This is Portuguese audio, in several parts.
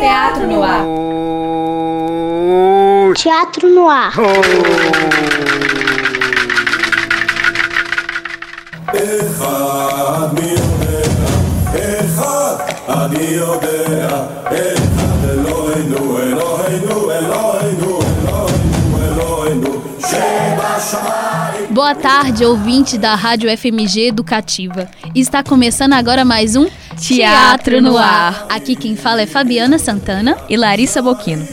Teatro no ar. Teatro no ar. Oh. Eva. אני יודע, אחד אלוהינו, אלוהינו, אלוהינו, אלוהינו, אלוהינו, שבשמיים. Boa tarde, ouvinte da Rádio FMG Educativa. Está começando agora mais um Teatro no Ar. Aqui quem fala é Fabiana Santana. e Larissa Boquino.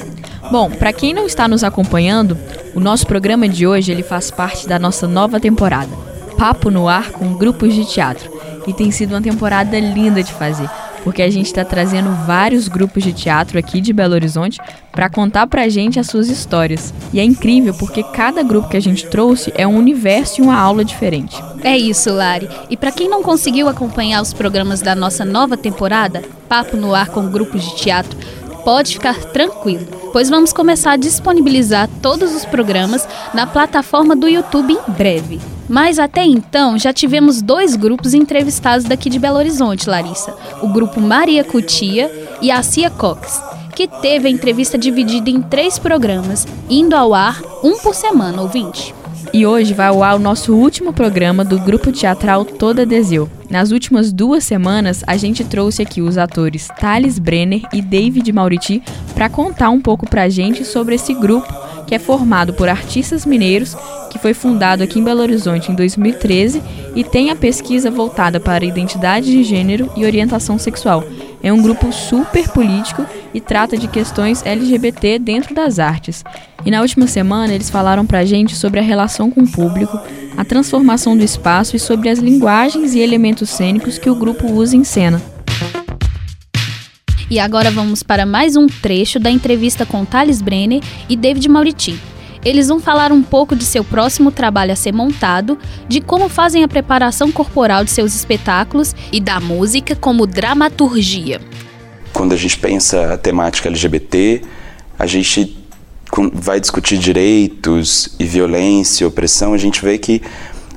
Bom, para quem não está nos acompanhando, o nosso programa de hoje ele faz parte da nossa nova temporada, Papo no Ar com grupos de teatro. E tem sido uma temporada linda de fazer, porque a gente está trazendo vários grupos de teatro aqui de Belo Horizonte para contar pra gente as suas histórias. E é incrível porque cada grupo que a gente trouxe é um universo e uma aula diferente. É isso, Lari. E para quem não conseguiu acompanhar os programas da nossa nova temporada, Papo no Ar com grupos de teatro, pode ficar tranquilo, pois vamos começar a disponibilizar todos os programas na plataforma do YouTube em breve. Mas até então já tivemos dois grupos entrevistados daqui de Belo Horizonte, Larissa: o grupo Maria Cutia e a Cia Cox, que teve a entrevista dividida em três programas, indo ao ar um por semana, ouvinte. E hoje vai ao ar o nosso último programa do grupo teatral Toda Deseu. Nas últimas duas semanas, a gente trouxe aqui os atores Thales Brenner e David Mauriti para contar um pouco pra gente sobre esse grupo que é formado por artistas mineiros, que foi fundado aqui em Belo Horizonte em 2013 e tem a pesquisa voltada para identidade de gênero e orientação sexual. É um grupo super político e trata de questões LGBT dentro das artes. E na última semana eles falaram pra gente sobre a relação com o público, a transformação do espaço e sobre as linguagens e elementos cênicos que o grupo usa em cena. E agora vamos para mais um trecho da entrevista com Thales Brenner e David Mauriti. Eles vão falar um pouco de seu próximo trabalho a ser montado, de como fazem a preparação corporal de seus espetáculos e da música como dramaturgia. quando a gente pensa a temática LGBT, a gente vai discutir direitos e violência opressão, a gente vê que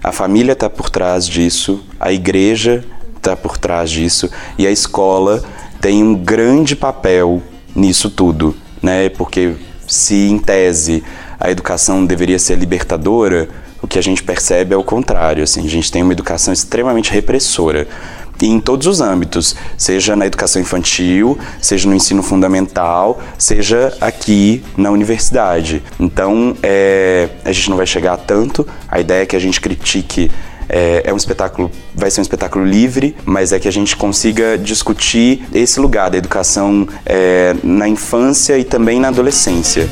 a família está por trás disso, a igreja está por trás disso e a escola tem um grande papel nisso tudo, né? Porque se em tese a educação deveria ser libertadora, o que a gente percebe é o contrário, assim, a gente tem uma educação extremamente repressora e em todos os âmbitos, seja na educação infantil, seja no ensino fundamental, seja aqui na universidade. Então, é, a gente não vai chegar a tanto. A ideia é que a gente critique. É, é um espetáculo, vai ser um espetáculo livre, mas é que a gente consiga discutir esse lugar da educação é, na infância e também na adolescência.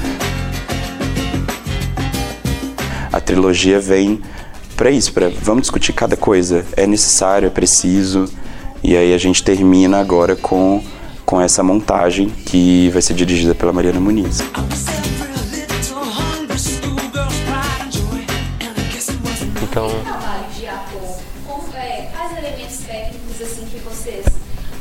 A trilogia vem para isso, para vamos discutir cada coisa. É necessário, é preciso. E aí a gente termina agora com com essa montagem que vai ser dirigida pela Mariana Muniz. Então, trabalho de ator, quais elementos técnicos que vocês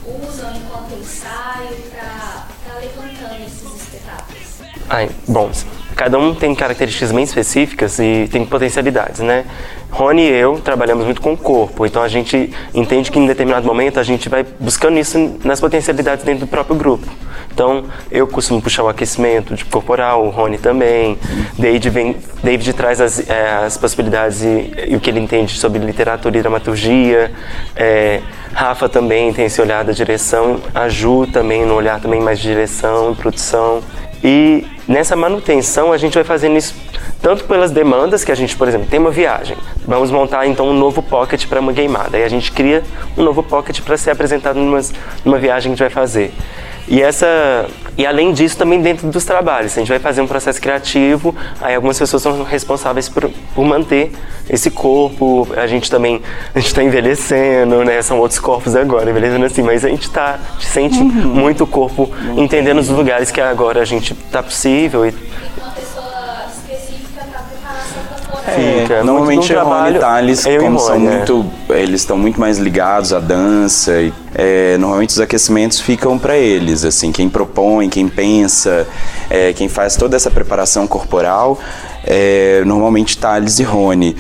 usam enquanto ensaio para levantando esses espetáculos? ai, bom, cada um tem características bem específicas e tem potencialidades, né? Rony e eu trabalhamos muito com o corpo, então a gente entende que em determinado momento a gente vai buscando isso nas potencialidades dentro do próprio grupo. Então, eu costumo puxar o aquecimento de corporal, o Rony também. David, vem, David traz as, eh, as possibilidades e, e o que ele entende sobre literatura e dramaturgia. Eh, Rafa também tem esse olhar da direção. A Ju também no olhar também mais de direção e produção. E nessa manutenção a gente vai fazendo isso tanto pelas demandas que a gente, por exemplo, tem uma viagem, vamos montar então um novo pocket para uma gameada. Aí a gente cria um novo pocket para ser apresentado numa, numa viagem que a gente vai fazer. E essa e além disso também dentro dos trabalhos, a gente vai fazer um processo criativo, aí algumas pessoas são responsáveis por, por manter esse corpo, a gente também a gente está envelhecendo, né? São outros corpos agora, envelhecendo assim, mas a gente está sente muito o corpo entendendo os lugares que agora a gente está possível e fica. É, normalmente um Rony e Thales, eu como Rony, são é. muito, eles estão muito mais ligados à dança. E, é, normalmente os aquecimentos ficam para eles, assim, quem propõe, quem pensa, é, quem faz toda essa preparação corporal, é, normalmente Thales e Rony.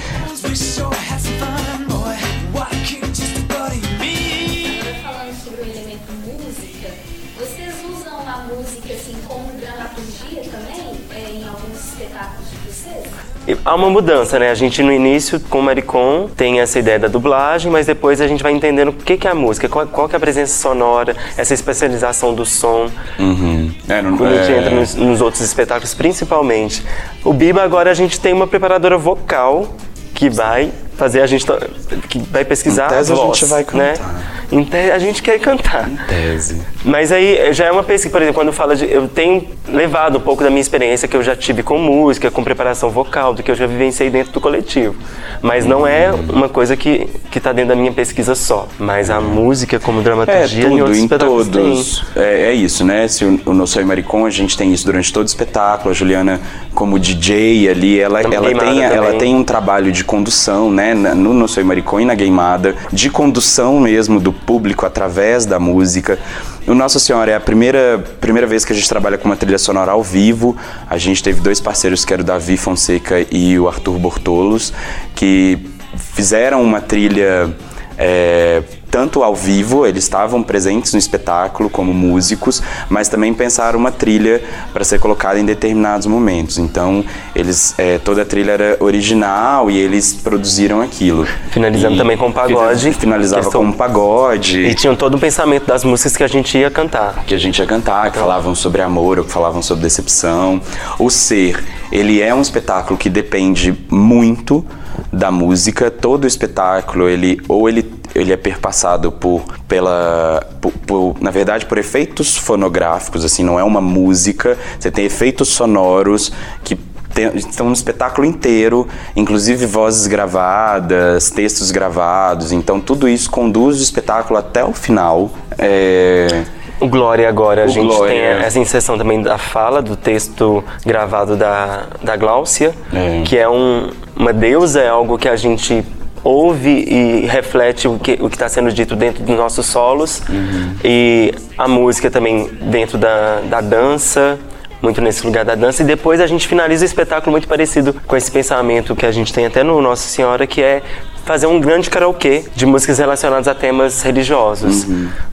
Há uma mudança, né? A gente no início, com o Maricon, tem essa ideia da dublagem, mas depois a gente vai entendendo o que que é a música, qual, qual que é a presença sonora, essa especialização do som. É, não- Quando a gente é, entra nos, nos outros espetáculos, principalmente. O Biba agora a gente tem uma preparadora vocal que vai fazer a gente to- que vai pesquisar Em tese, a a voz, gente vai né? cantar. Em tese, a gente quer cantar. tese. Mas aí já é uma pesquisa, por exemplo, quando fala de. Eu tenho levado um pouco da minha experiência que eu já tive com música, com preparação vocal, do que eu já vivenciei dentro do coletivo. Mas não é uma coisa que está dentro da minha pesquisa só. Mas a música como É, dramaturgia em tudo, outros em tem. todos. É, é isso, né? Se o, o No Soy Maricon, a gente tem isso durante todo o espetáculo. A Juliana, como DJ ali, ela, Na ela, tem, ela tem um trabalho de condução, né? No No Soy Maricon e na Gameada, de condução mesmo do público através da música. O Nossa Senhora é a primeira, primeira vez que a gente trabalha com uma trilha sonora ao vivo. A gente teve dois parceiros, que era o Davi Fonseca e o Arthur Bortolos, que fizeram uma trilha é, tanto ao vivo, eles estavam presentes no espetáculo como músicos, mas também pensaram uma trilha para ser colocada em determinados momentos. Então, eles é, toda a trilha era original e eles produziram aquilo. Finalizando E também com pagode, Finalizava questão- com um pagode. E tinham todo um pensamento das músicas que a gente ia cantar. que a gente ia cantar, que falavam sobre amor ou que falavam sobre decepção. O Ser, ele é um espetáculo que depende muito da música. Todo o espetáculo, ele ou ele ele é perpassado por pela por, por- na verdade por efeitos fonográficos, assim, não é uma música, você tem efeitos sonoros que tem- estão no espetáculo inteiro, inclusive vozes gravadas, textos gravados, então tudo isso conduz o espetáculo até o final. É, O Glória agora, a O gente Glória. tem essa inserção também da fala, do texto gravado da, da Gláucia, É. que é um, uma deusa, é algo que a gente ouve e reflete o que o está sendo dito dentro dos nossos solos. Uhum. E a música também dentro da, da dança, muito nesse lugar da dança. E depois a gente finaliza o espetáculo muito parecido com esse pensamento que a gente tem até no Nossa Senhora, que é fazer um grande karaokê de músicas relacionadas a temas religiosos.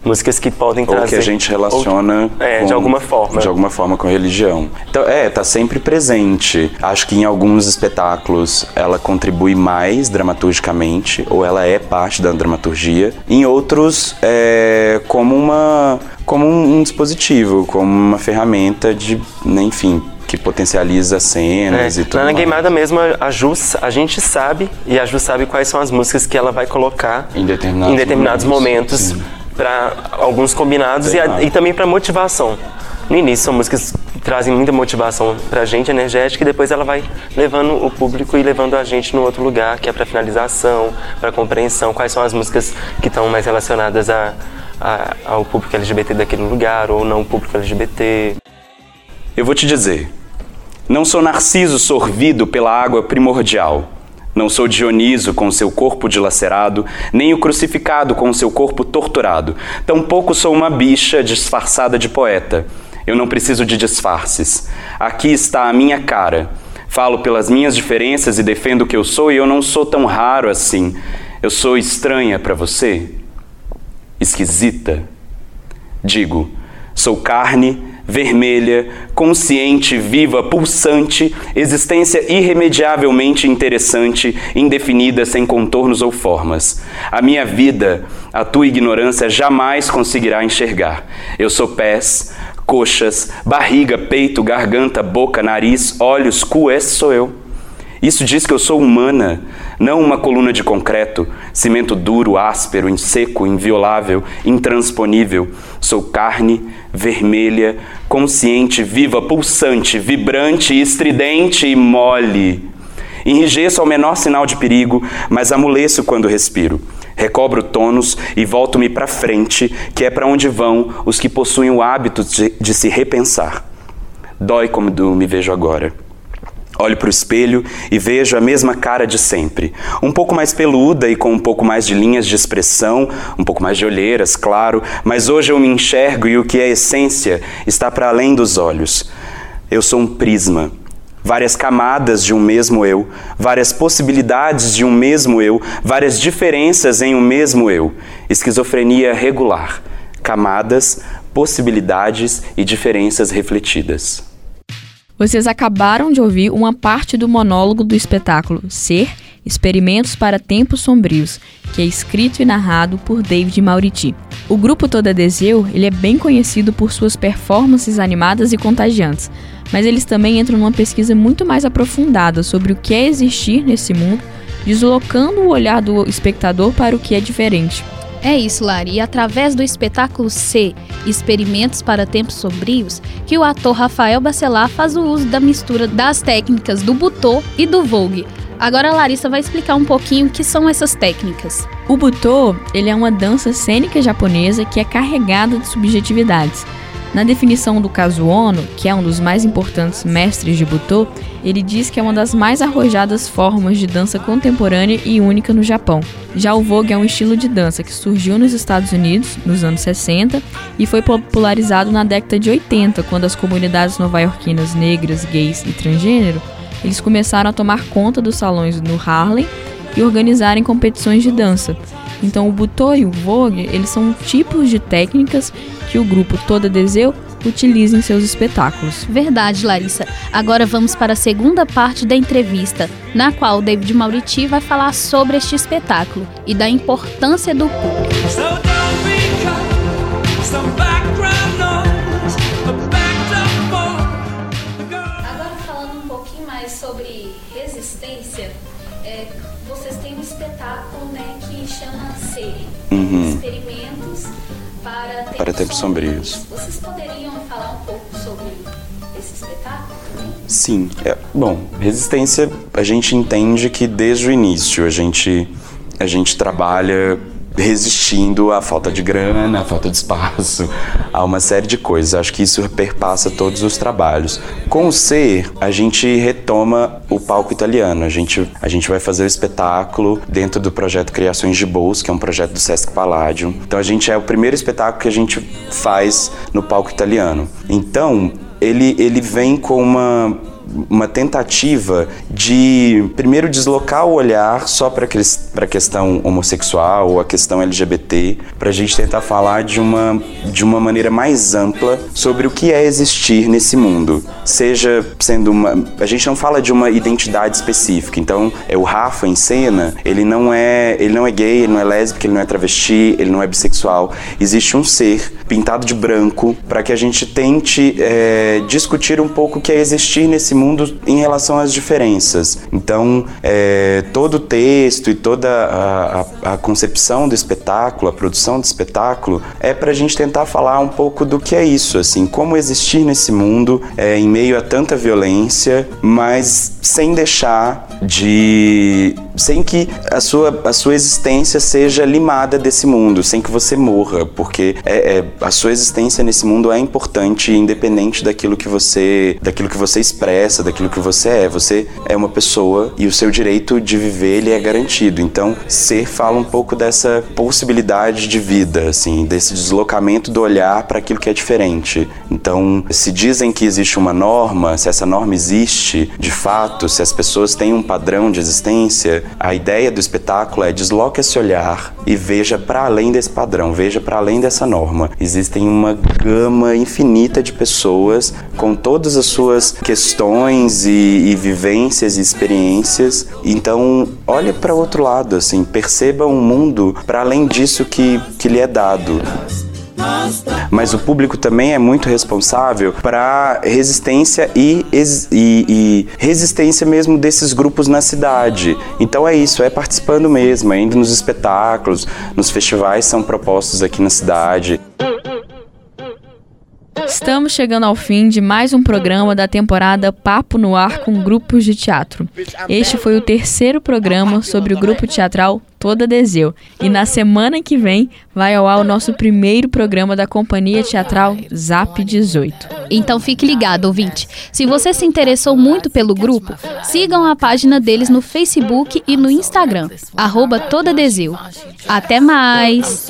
Músicas que podem Uhum. ou trazer... que a gente relaciona ou- é, com- de alguma forma. de alguma forma com religião. Então, é, tá sempre presente. Acho que em alguns espetáculos ela contribui mais dramaturgicamente, ou ela é parte da dramaturgia. Em outros, é como uma como um, um dispositivo, como uma ferramenta de, né, enfim, que potencializa cenas É, e tudo na. Gameada mesmo, a Ju, a gente sabe, e a Ju sabe quais são as músicas que ela vai colocar Em determinados em determinados momentos, momentos, para alguns combinados e, a- e também para motivação. No início são músicas que trazem muita motivação pra gente, energética, e depois ela vai levando o público e levando a gente no outro lugar, que é para finalização, para compreensão, quais são as músicas que estão mais relacionadas a, a- ao público LGBT daquele lugar, ou não público LGBT. Eu vou te dizer. Não sou Narciso sorvido pela água primordial. Não sou Dioniso com seu corpo dilacerado, nem o crucificado com seu corpo torturado. Tampouco sou uma bicha disfarçada de poeta. Eu não preciso de disfarces. Aqui está a minha cara. Falo pelas minhas diferenças e defendo o que eu sou e eu não sou tão raro assim. Eu sou estranha para você? Esquisita? Digo, sou carne, vermelha, consciente, viva, pulsante, existência irremediavelmente interessante, indefinida, sem contornos ou formas. A minha vida, a tua ignorância jamais conseguirá enxergar. Eu sou pés, coxas, barriga, peito, garganta, boca, nariz, olhos, cu, esse sou eu. Isso diz que eu sou humana, não uma coluna de concreto, cimento duro, áspero, inseco, inviolável, intransponível. Sou carne, vermelha, consciente, viva, pulsante, vibrante, estridente e mole. Enrijeço ao menor sinal de perigo, mas amoleço quando respiro. Recobro tônus e volto-me para frente, que é para onde vão os que possuem o hábito de, de se repensar. Dói como me vejo agora. Olho para o espelho e vejo a mesma cara de sempre. Um pouco mais peluda e com um pouco mais de linhas de expressão, um pouco mais de olheiras, claro, mas hoje eu me enxergo e o que é essência está para além dos olhos. Eu sou um prisma. Várias camadas de um mesmo eu, várias possibilidades de um mesmo eu, várias diferenças em um mesmo eu. Esquizofrenia regular. Camadas, possibilidades e diferenças refletidas. Vocês acabaram de ouvir uma parte do monólogo do espetáculo Ser Experimentos para Tempos Sombrios, que é escrito e narrado por David Mauriti. O grupo Toda Deseu ele é bem conhecido por suas performances animadas e contagiantes, mas eles também entram numa pesquisa muito mais aprofundada sobre o que é existir nesse mundo, deslocando o olhar do espectador para o que é diferente. É isso, Lari. E através do espetáculo C, Experimentos para Tempos Sombrios, que o ator Rafael Bacelar faz o uso da mistura das técnicas do butô e do vogue. Agora a Larissa vai explicar um pouquinho o que são essas técnicas. O butô, ele é uma dança cênica japonesa que é carregada de subjetividades. Na definição do caso Ono, que é um dos mais importantes mestres de Butô, ele diz que é uma das mais arrojadas formas de dança contemporânea e única no Japão. Já o Vogue é um estilo de dança que surgiu nos Estados Unidos nos anos 60 e foi popularizado na década de 80, quando as comunidades nova-iorquinas negras, gays e transgênero eles começaram a tomar conta dos salões no Harlem e organizarem competições de dança. Então o Butô e o Vogue, eles são tipos de técnicas que o grupo Toda Deseu utiliza em seus espetáculos. Verdade, Larissa. Agora vamos para a segunda parte da entrevista, na qual David Mauriti vai falar sobre este espetáculo e da importância do público. Agora é, vocês têm um espetáculo né, que chama Ser, Uhum. Experimentos para Tempos, Para Tempos Sombrios. Vocês poderiam falar um pouco sobre esse espetáculo também? Sim, é, bom, resistência a gente entende que desde o início a gente a gente trabalha resistindo à falta de grana, à falta de espaço, a uma série de coisas. Acho que isso perpassa todos os trabalhos. Com o ser, a gente retoma o palco italiano. A gente, a gente vai fazer o espetáculo dentro do projeto Criações de Bolsa, que é um projeto do Sesc Palladium. Então a gente é o primeiro espetáculo que a gente faz no palco italiano. Então, ele, ele vem com uma uma tentativa de primeiro deslocar o olhar só para a questão homossexual ou a questão LGBT, para a gente tentar falar de uma, de uma maneira mais ampla sobre o que é existir nesse mundo. Seja sendo uma. A gente não fala de uma identidade específica. Então, é o Rafa em cena, ele não é, ele não é gay, ele não é lésbico, ele não é travesti, ele não é bissexual. Existe um ser pintado de branco para que a gente tente é, discutir um pouco o que é existir nesse mundo em relação às diferenças. Então, é, todo o texto e toda a, a, a, concepção do espetáculo, a produção do espetáculo, é para a gente tentar falar um pouco do que é isso, assim, como existir nesse mundo é, em meio a tanta violência, mas sem deixar de sem que a sua, a sua existência seja limada desse mundo, sem que você morra, porque é, é, a sua existência nesse mundo é importante, independente daquilo que você, daquilo que você expressa, daquilo que você é. Você é uma pessoa e o seu direito de viver ele é garantido. Então, ser fala um pouco dessa possibilidade de vida, assim, desse deslocamento do olhar para aquilo que é diferente. Então, se dizem que existe uma norma, se essa norma existe de fato, se as pessoas têm um padrão de existência, a ideia do espetáculo é desloque esse olhar e veja para além desse padrão, veja para além dessa norma. Existem uma gama infinita de pessoas com todas as suas questões e, e vivências e experiências. Então, olhe para o outro lado, assim, perceba um mundo para além disso que, que lhe é dado. Mas o público também é muito responsável para resistência e, e, e, resistência mesmo desses grupos na cidade. Então é isso, é participando mesmo, é indo nos espetáculos, nos festivais são propostos aqui na cidade. Estamos chegando ao fim de mais um programa da temporada Papo no Ar com grupos de teatro. Este foi o terceiro programa sobre o grupo teatral Toda Deseu. E na semana que vem vai ao ar o nosso primeiro programa da Companhia Teatral Zap 18. Então fique ligado, ouvinte. Se você se interessou muito pelo grupo, sigam a página deles no Facebook e no Instagram, arroba Toda Deseu. Até mais!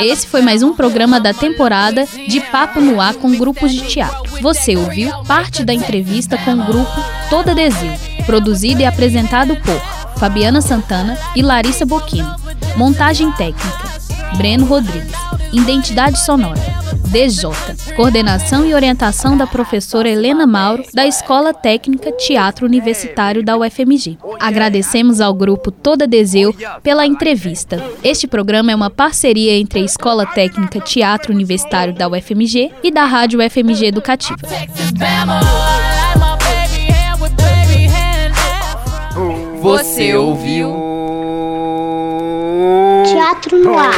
Esse foi mais um programa da temporada de Papo no Ar com grupos de teatro. Você ouviu parte da entrevista com o grupo Toda Deseu, produzido e apresentado por Fabiana Santana e Larissa Boquino. Montagem técnica, Breno Rodrigues. Identidade sonora, DJ. Coordenação e orientação da professora Helena Mauro, da Escola Técnica Teatro Universitário da UFMG. Agradecemos ao grupo Toda Deseu pela entrevista. Este programa é uma parceria entre a Escola Técnica Teatro Universitário da UFMG e da Rádio UFMG Educativa. Você ouviu? Teatro no ar.